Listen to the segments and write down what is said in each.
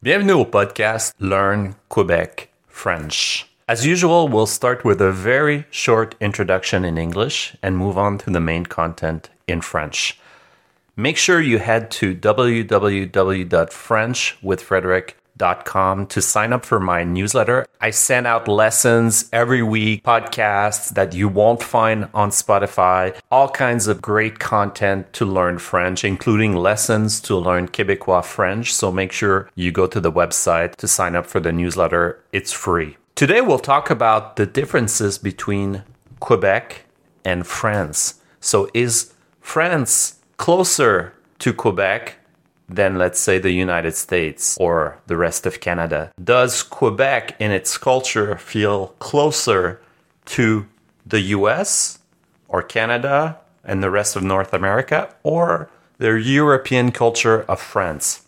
Bienvenue au podcast Learn Quebec French. As usual, we'll start with a very short introduction in English and move on to the main content in French. Make sure you head to www.frenchwithfrederick.com to sign up for my newsletter. I send out lessons every week, podcasts that you won't find on Spotify, all kinds of great content to learn French, including lessons to learn Quebecois French. So make sure you go to the website to sign up for the newsletter. It's free. Today we'll talk about the differences between Quebec and France. So is France closer to Quebec than, let's say, the United States or the rest of Canada? Does Quebec in its culture feel closer to the US or Canada and the rest of North America or the European culture of France?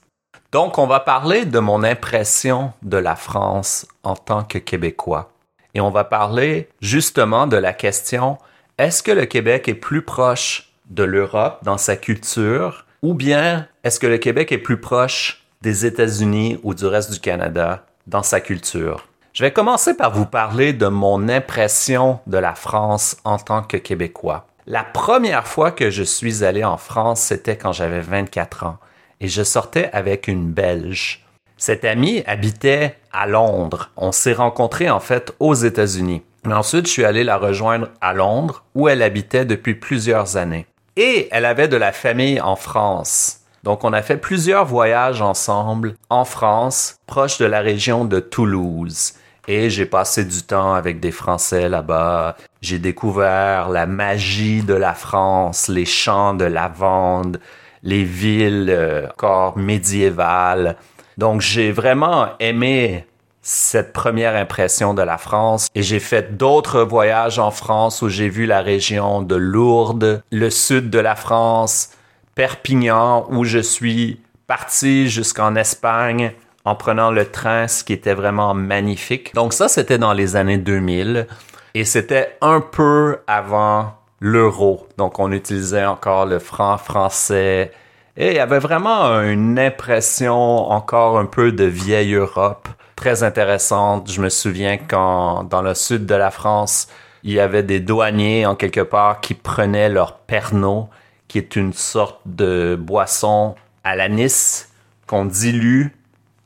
Donc, on va parler de mon impression de la France en tant que Québécois. Et on va parler justement de la question, est-ce que le Québec est plus proche de l'Europe dans sa culture ou bien est-ce que le Québec est plus proche des États-Unis ou du reste du Canada dans sa culture? Je vais commencer par vous parler de mon impression de la France en tant que Québécois. La première fois que je suis allé en France, c'était quand j'avais 24 ans et je sortais avec une Belge. Cette amie habitait à Londres. On s'est rencontrés en fait aux États-Unis. Mais ensuite, je suis allé la rejoindre à Londres où elle habitait depuis plusieurs années. Et elle avait de la famille en France. Donc on a fait plusieurs voyages ensemble en France, proche de la région de Toulouse. Et j'ai passé du temps avec des Français là-bas. J'ai découvert la magie de la France, les champs de lavande, les villes euh, encore médiévales. Donc j'ai vraiment aimé cette première impression de la France. Et j'ai fait d'autres voyages en France où j'ai vu la région de Lourdes, le sud de la France, Perpignan, où je suis parti jusqu'en Espagne en prenant le train, ce qui était vraiment magnifique. Donc ça, c'était dans les années 2000 et c'était un peu avant l'euro. Donc on utilisait encore le franc français et il y avait vraiment une impression encore un peu de vieille Europe très intéressante. Je me souviens quand dans le sud de la France, il y avait des douaniers en quelque part qui prenaient leur pernod, qui est une sorte de boisson à l'anis qu'on dilue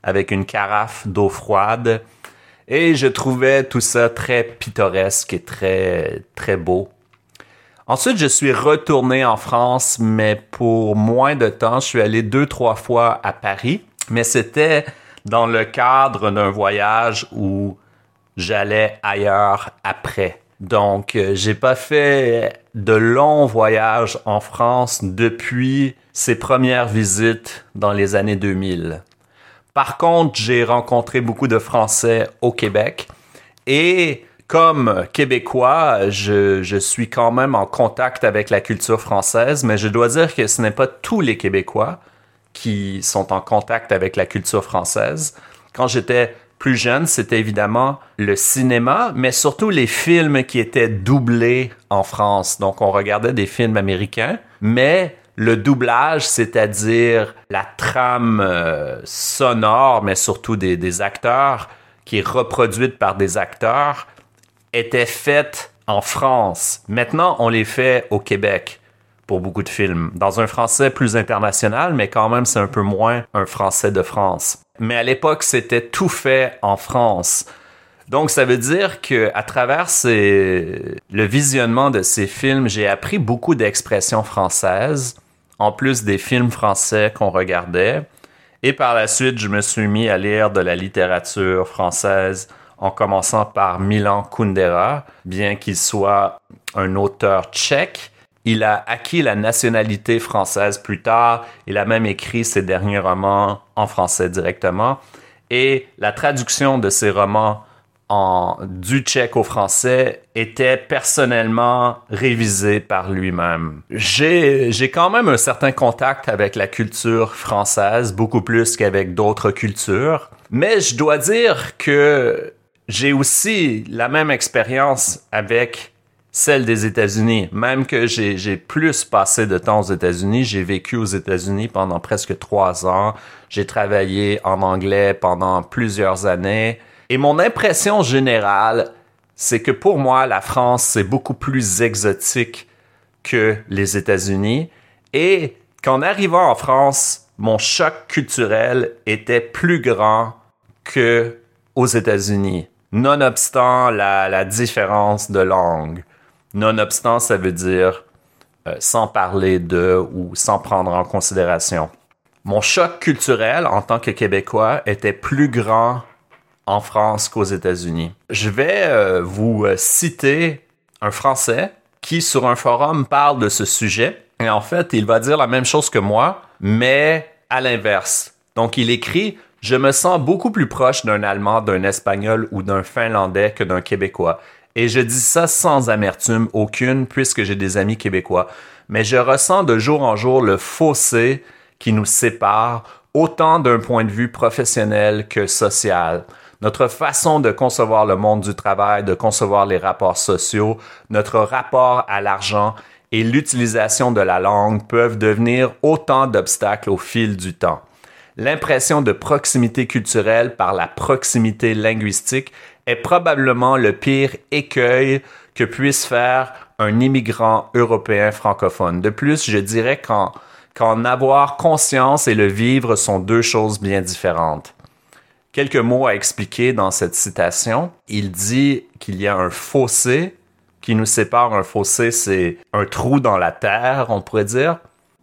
avec une carafe d'eau froide. Et je trouvais tout ça très pittoresque et très, très beau. Ensuite, je suis retourné en France, mais pour moins de temps. Je suis allé deux, trois fois à Paris. Mais c'était dans le cadre d'un voyage où j'allais ailleurs après. Donc, euh, j'ai pas fait de longs voyages en France depuis ces premières visites dans les années 2000. Par contre, j'ai rencontré beaucoup de Français au Québec et comme Québécois, je, suis quand même en contact avec la culture française, mais je dois dire que ce n'est pas tous les Québécois qui sont en contact avec la culture française. Quand j'étais plus jeune, c'était évidemment le cinéma, mais surtout les films qui étaient doublés en France. Donc on regardait des films américains, mais le doublage, c'est-à-dire la trame euh, sonore, mais surtout des, des acteurs, qui est reproduite par des acteurs, était faite en France. Maintenant, on les fait au Québec pour beaucoup de films. Dans un français plus international, mais quand même, c'est un peu moins un français de France. Mais à l'époque, c'était tout fait en France. Donc, ça veut dire que à travers le visionnement de ces films, j'ai appris beaucoup d'expressions françaises, en plus des films français qu'on regardait. Et par la suite, je me suis mis à lire de la littérature française, en commençant par Milan Kundera, bien qu'il soit un auteur tchèque il a acquis la nationalité française plus tard. Il a même écrit ses derniers romans en français directement. Et la traduction de ses romans en, du tchèque au français était personnellement révisée par lui-même. J'ai, j'ai quand même un certain contact avec la culture française, beaucoup plus qu'avec d'autres cultures. Mais je dois dire que j'ai aussi la même expérience avec celle des États-Unis. Même que j'ai plus passé de temps aux États-Unis, j'ai vécu aux États-Unis pendant presque trois ans. J'ai travaillé en anglais pendant plusieurs années. Et mon impression générale, c'est que pour moi, la France, c'est beaucoup plus exotique que les États-Unis. Et qu'en arrivant en France, mon choc culturel était plus grand que aux États-Unis, nonobstant la, la différence de langue. Nonobstant, ça veut dire euh, sans parler de ou sans prendre en considération. Mon choc culturel en tant que Québécois était plus grand en France qu'aux États-Unis. Je vais euh, vous euh, citer un Français qui, sur un forum, parle de ce sujet. Et en fait, il va dire la même chose que moi, mais à l'inverse. Donc, il écrit Je me sens beaucoup plus proche d'un Allemand, d'un Espagnol ou d'un Finlandais que d'un Québécois. Et je dis ça sans amertume aucune, puisque j'ai des amis québécois. Mais je ressens de jour en jour le fossé qui nous sépare, autant d'un point de vue professionnel que social. Notre façon de concevoir le monde du travail, de concevoir les rapports sociaux, notre rapport à l'argent et l'utilisation de la langue peuvent devenir autant d'obstacles au fil du temps. L'impression de proximité culturelle par la proximité linguistique est probablement le pire écueil que puisse faire un immigrant européen francophone. De plus, je dirais qu'en avoir conscience et le vivre sont deux choses bien différentes. Quelques mots à expliquer dans cette citation. Il dit qu'il y a un fossé qui nous sépare. Un fossé, c'est un trou dans la terre, on pourrait dire.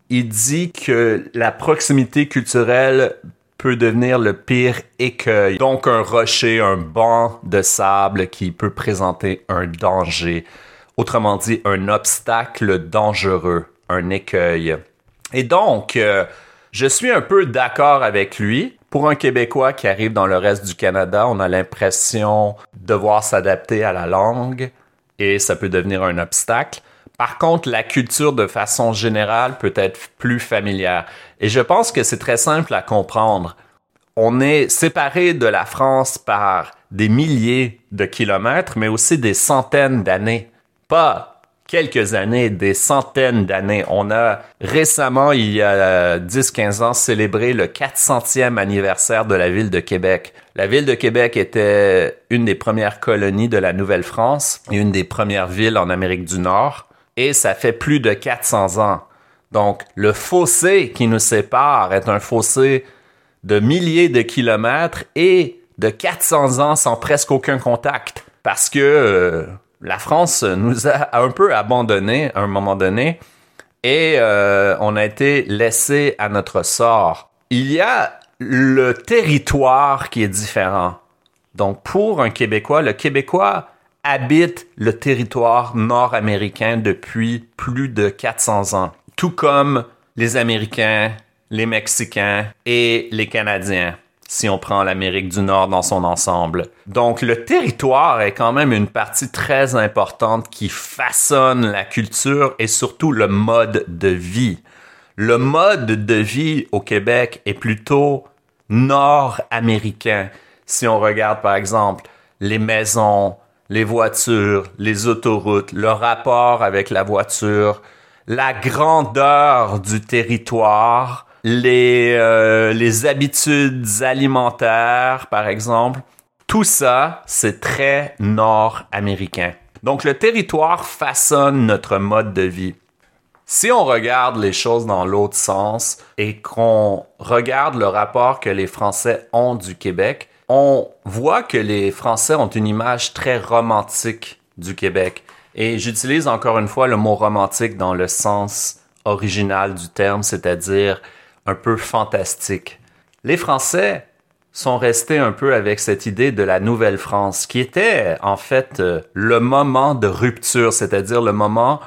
Il dit que la proximité culturelle peut devenir le pire écueil. Donc un rocher, un banc de sable qui peut présenter un danger. Autrement dit, un obstacle dangereux, un écueil. Et donc, euh, je suis un peu d'accord avec lui. Pour un Québécois qui arrive dans le reste du Canada, on a l'impression de devoir s'adapter à la langue et ça peut devenir un obstacle. Par contre, la culture de façon générale peut être plus familière. Et je pense que c'est très simple à comprendre. On est séparé de la France par des milliers de kilomètres, mais aussi des centaines d'années. Pas quelques années, des centaines d'années. On a récemment, il y a 10-15 ans, célébré le 400e anniversaire de la ville de Québec. La ville de Québec était une des premières colonies de la Nouvelle-France et une des premières villes en Amérique du Nord et ça fait plus de 400 ans. Donc, le fossé qui nous sépare est un fossé de milliers de kilomètres et de 400 ans sans presque aucun contact. Parce que euh, la France nous a un peu abandonnés à un moment donné et euh, on a été laissé à notre sort. Il y a le territoire qui est différent. Donc, pour un Québécois, le Québécois habite le territoire nord-américain depuis plus de 400 ans, tout comme les Américains, les Mexicains et les Canadiens si on prend l'Amérique du Nord dans son ensemble. Donc le territoire est quand même une partie très importante qui façonne la culture et surtout le mode de vie. Le mode de vie au Québec est plutôt nord-américain. Si on regarde par exemple les maisons, les voitures, les autoroutes, le rapport avec la voiture, la grandeur du territoire, les, euh, les habitudes alimentaires, par exemple. Tout ça, c'est très nord-américain. Donc le territoire façonne notre mode de vie. Si on regarde les choses dans l'autre sens et qu'on regarde le rapport que les Français ont du Québec, on voit que les Français ont une image très romantique du Québec. Et j'utilise encore une fois le mot romantique dans le sens original du terme, c'est-à-dire un peu fantastique. Les Français sont restés un peu avec cette idée de la Nouvelle-France, qui était en fait euh, le moment de rupture, c'est-à-dire le moment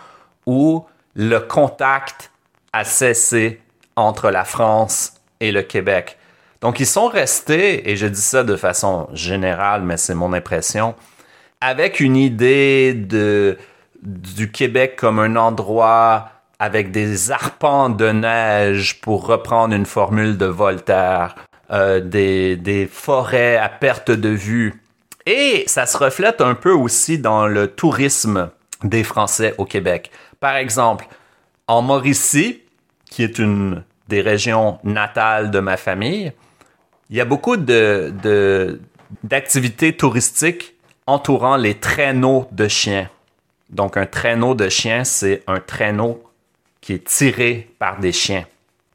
où le contact a cessé entre la France et le Québec. Donc, ils sont restés, et je dis ça de façon générale, mais c'est mon impression, avec une idée de, du Québec comme un endroit avec des arpents de neige, pour reprendre une formule de Voltaire, euh, des, des forêts à perte de vue. Et ça se reflète un peu aussi dans le tourisme des Français au Québec. Par exemple, en Mauricie, qui est une des régions natales de ma famille, il y a beaucoup de, d'activités touristiques entourant les traîneaux de chiens. Donc un traîneau de chiens, c'est un traîneau qui est tiré par des chiens.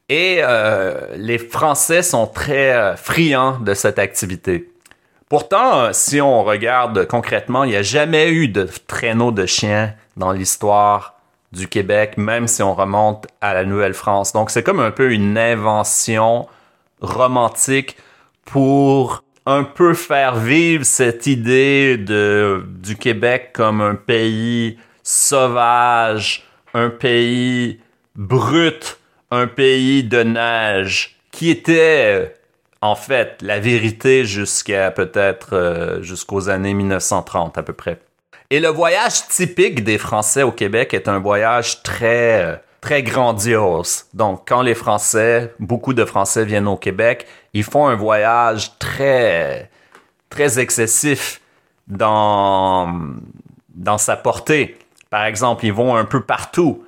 Et euh, les Français sont très euh, friands de cette activité. Pourtant, si on regarde concrètement, il n'y a jamais eu de traîneau de chiens dans l'histoire du Québec, même si on remonte à la Nouvelle-France. Donc c'est comme un peu une invention romantique pour un peu faire vivre cette idée de, du Québec comme un pays sauvage, un pays brut, un pays de neige, qui était en fait la vérité jusqu'à peut-être euh, jusqu'aux années 1930 à peu près. Et le voyage typique des Français au Québec est un voyage très euh, très grandiose. Donc quand les Français, beaucoup de Français viennent au Québec, ils font un voyage très très excessif dans dans sa portée. Par exemple, ils vont un peu partout.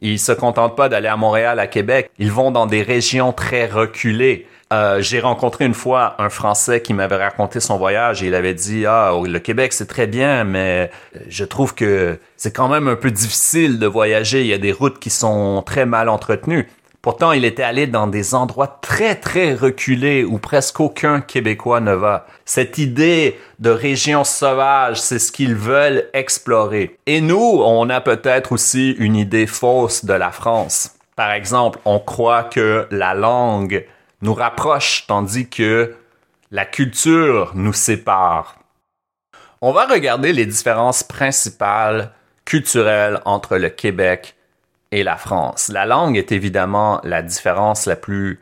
Ils se contentent pas d'aller à Montréal, à Québec. Ils vont dans des régions très reculées. Euh, j'ai rencontré une fois un Français qui m'avait raconté son voyage et il avait dit ah le Québec c'est très bien mais je trouve que c'est quand même un peu difficile de voyager. Il y a des routes qui sont très mal entretenues. Pourtant, il était allé dans des endroits très très reculés où presque aucun Québécois ne va. Cette idée de région sauvage, c'est ce qu'ils veulent explorer. Et nous, on a peut-être aussi une idée fausse de la France. Par exemple, on croit que la langue nous rapproche tandis que la culture nous sépare. On va regarder les différences principales culturelles entre le Québec et la France. La langue est évidemment la différence la plus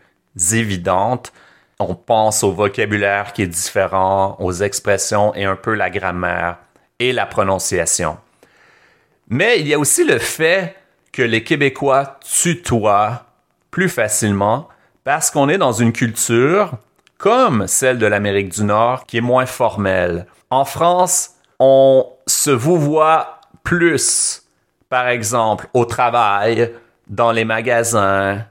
évidente. On pense au vocabulaire qui est différent, aux expressions et un peu la grammaire et la prononciation. Mais il y a aussi le fait que les Québécois tutoient plus facilement parce qu'on est dans une culture comme celle de l'Amérique du Nord qui est moins formelle. En France, on se vouvoie plus par exemple, au travail, dans les magasins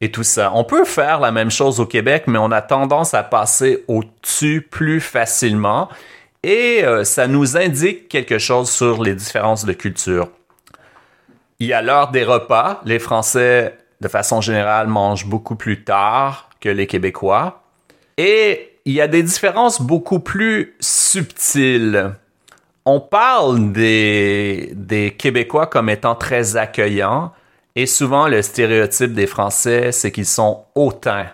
et tout ça. On peut faire la même chose au Québec, mais on a tendance à passer au-dessus plus facilement et euh, ça nous indique quelque chose sur les différences de culture. Il y a l'heure des repas. Les Français, de façon générale, mangent beaucoup plus tard que les Québécois. Et il y a des différences beaucoup plus subtiles on parle des, des Québécois comme étant très accueillants et souvent le stéréotype des Français, c'est qu'ils sont hautains,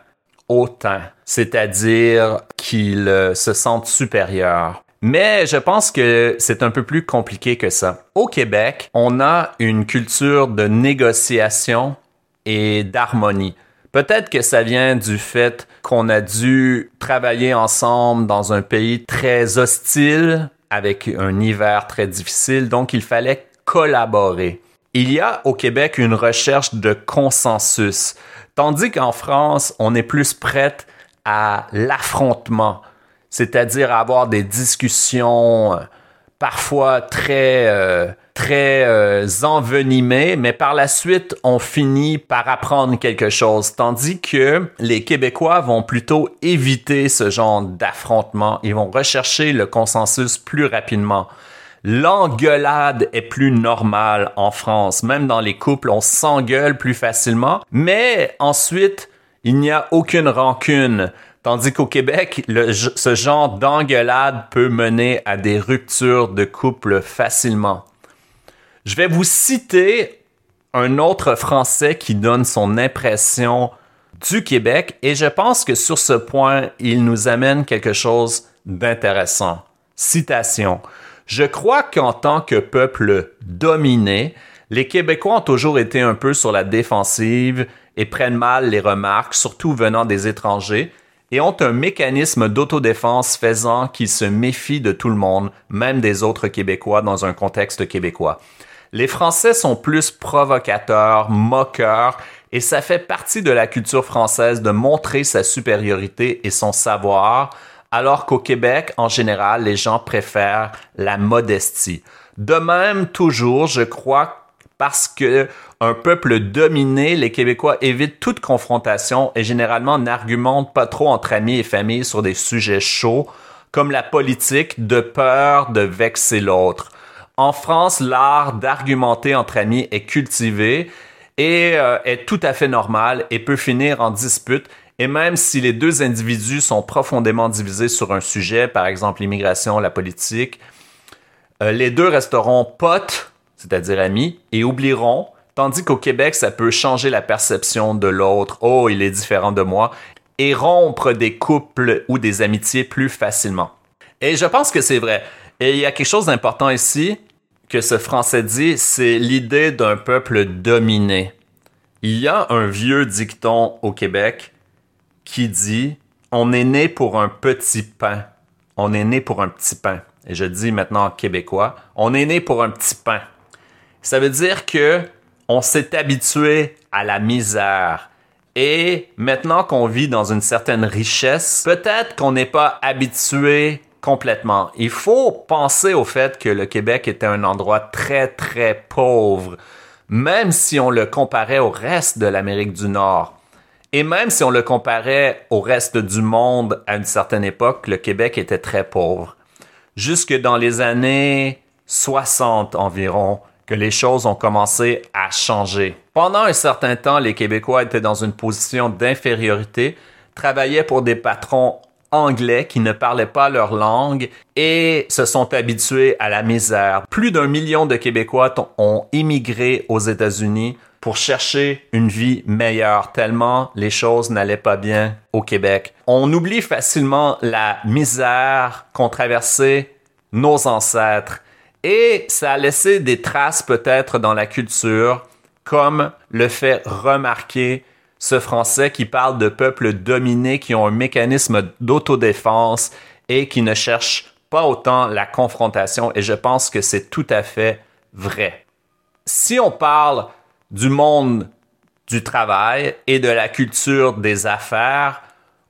hautains, c'est-à-dire qu'ils euh, se sentent supérieurs. Mais je pense que c'est un peu plus compliqué que ça. Au Québec, on a une culture de négociation et d'harmonie. Peut-être que ça vient du fait qu'on a dû travailler ensemble dans un pays très hostile avec un hiver très difficile, donc il fallait collaborer. Il y a au Québec une recherche de consensus, tandis qu'en France, on est plus prête à l'affrontement, c'est-à-dire avoir des discussions euh, parfois très euh, très euh, envenimé, mais par la suite, on finit par apprendre quelque chose. Tandis que les Québécois vont plutôt éviter ce genre d'affrontement. Ils vont rechercher le consensus plus rapidement. L'engueulade est plus normale en France. Même dans les couples, on s'engueule plus facilement. Mais ensuite, il n'y a aucune rancune. Tandis qu'au Québec, ce genre d'engueulade peut mener à des ruptures de couple facilement. Je vais vous citer un autre Français qui donne son impression du Québec et je pense que sur ce point, il nous amène quelque chose d'intéressant. Citation. Je crois qu'en tant que peuple dominé, les Québécois ont toujours été un peu sur la défensive et prennent mal les remarques, surtout venant des étrangers, et ont un mécanisme d'autodéfense faisant qu'ils se méfient de tout le monde, même des autres Québécois dans un contexte québécois. Les Français sont plus provocateurs, moqueurs, et ça fait partie de la culture française de montrer sa supériorité et son savoir alors qu'au Québec, en général, les gens préfèrent la modestie. De même, toujours, je crois, parce que un peuple dominé, les Québécois évitent toute confrontation et généralement n'argumentent pas trop entre amis et familles sur des sujets chauds, comme la politique, de peur de vexer l'autre. En France, l'art d'argumenter entre amis est cultivé et euh, est tout à fait normal et peut finir en dispute. Et même si les deux individus sont profondément divisés sur un sujet, par exemple l'immigration, la politique, euh, les deux resteront potes, c'est-à-dire amis, et oublieront, tandis qu'au Québec, ça peut changer la perception de l'autre. Oh, il est différent de moi, et rompre des couples ou des amitiés plus facilement. Et je pense que c'est vrai. Et il y a quelque chose d'important ici que ce français dit, c'est l'idée d'un peuple dominé. Il y a un vieux dicton au Québec qui dit On est né pour un petit pain. On est né pour un petit pain. Et je dis maintenant en québécois On est né pour un petit pain. Ça veut dire que on s'est habitué à la misère. Et maintenant qu'on vit dans une certaine richesse, peut-être qu'on n'est pas habitué complètement. Il faut penser au fait que le Québec était un endroit très, très pauvre, même si on le comparait au reste de l'Amérique du Nord. Et même si on le comparait au reste du monde à une certaine époque, le Québec était très pauvre. Jusque dans les années 60 environ, que les choses ont commencé à changer. Pendant un certain temps, les Québécois étaient dans une position d'infériorité, travaillaient pour des patrons anglais qui ne parlaient pas leur langue et se sont habitués à la misère. Plus d'un million de Québécois ont immigré aux États-Unis pour chercher une vie meilleure, tellement les choses n'allaient pas bien au Québec. On oublie facilement la misère qu'ont traversé nos ancêtres et ça a laissé des traces peut-être dans la culture, comme le fait remarquer ce Français qui parle de peuples dominés qui ont un mécanisme d'autodéfense et qui ne cherchent pas autant la confrontation. Et je pense que c'est tout à fait vrai. Si on parle du monde du travail et de la culture des affaires,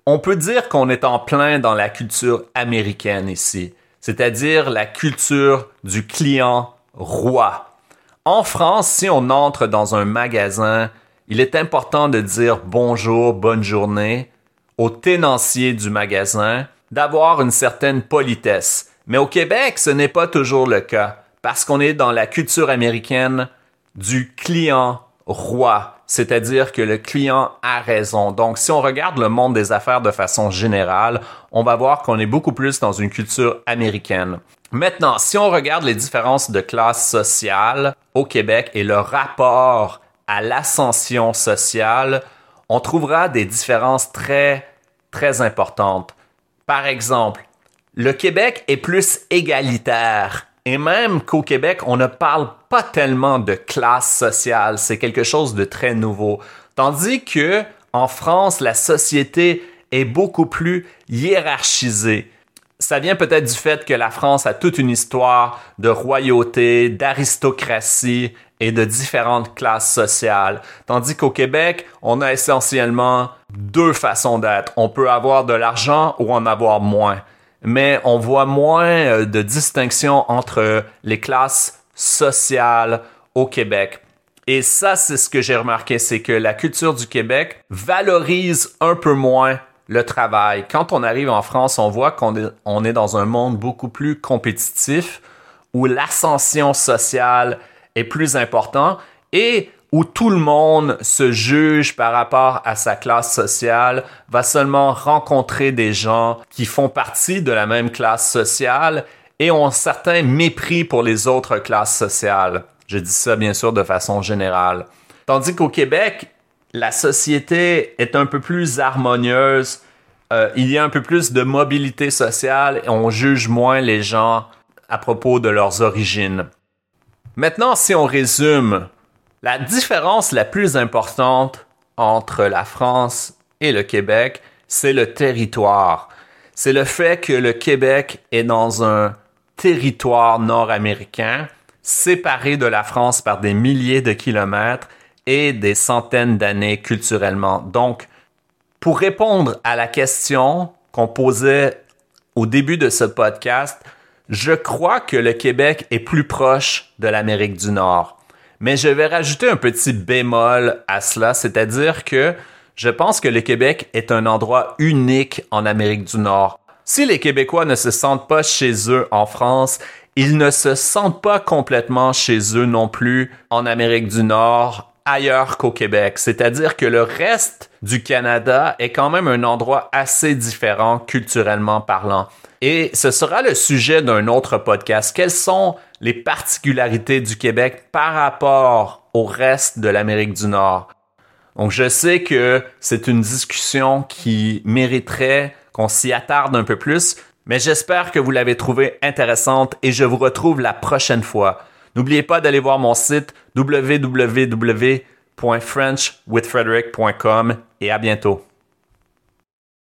on peut dire qu'on est en plein dans la culture américaine ici, c'est-à-dire la culture du client roi. En France, si on entre dans un magasin il est important de dire bonjour, bonne journée au tenancier du magasin, d'avoir une certaine politesse. Mais au Québec, ce n'est pas toujours le cas, parce qu'on est dans la culture américaine du client roi, c'est-à-dire que le client a raison. Donc, si on regarde le monde des affaires de façon générale, on va voir qu'on est beaucoup plus dans une culture américaine. Maintenant, si on regarde les différences de classe sociale au Québec et le rapport à l'ascension sociale, on trouvera des différences très, très importantes. Par exemple, le Québec est plus égalitaire. Et même qu'au Québec, on ne parle pas tellement de classe sociale. C'est quelque chose de très nouveau. Tandis que, en France, la société est beaucoup plus hiérarchisée. Ça vient peut-être du fait que la France a toute une histoire de royauté, d'aristocratie et de différentes classes sociales. Tandis qu'au Québec, on a essentiellement deux façons d'être. On peut avoir de l'argent ou en avoir moins. Mais on voit moins euh, de distinction entre les classes sociales au Québec. Et ça, c'est ce que j'ai remarqué, c'est que la culture du Québec valorise un peu moins le travail. Quand on arrive en France, on voit qu'on est, dans un monde beaucoup plus compétitif où l'ascension sociale est plus important et où tout le monde se juge par rapport à sa classe sociale, va seulement rencontrer des gens qui font partie de la même classe sociale et ont un certain mépris pour les autres classes sociales. Je dis ça bien sûr de façon générale. Tandis qu'au Québec, la société est un peu plus harmonieuse, euh, il y a un peu plus de mobilité sociale et on juge moins les gens à propos de leurs origines. Maintenant, si on résume, la différence la plus importante entre la France et le Québec, c'est le territoire. C'est le fait que le Québec est dans un territoire nord-américain, séparé de la France par des milliers de kilomètres et des centaines d'années culturellement. Donc, pour répondre à la question qu'on posait au début de ce podcast, je crois que le Québec est plus proche de l'Amérique du Nord. Mais je vais rajouter un petit bémol à cela, c'est-à-dire que je pense que le Québec est un endroit unique en Amérique du Nord. Si les Québécois ne se sentent pas chez eux en France, ils ne se sentent pas complètement chez eux non plus en Amérique du Nord, ailleurs qu'au Québec. C'est-à-dire que le reste du Canada est quand même un endroit assez différent culturellement parlant. Et ce sera le sujet d'un autre podcast. Quelles sont les particularités du Québec par rapport au reste de l'Amérique du Nord? Donc je sais que c'est une discussion qui mériterait qu'on s'y attarde un peu plus, mais j'espère que vous l'avez trouvée intéressante et je vous retrouve la prochaine fois. N'oubliez pas d'aller voir mon site www.frenchwithfrederick.com et à bientôt.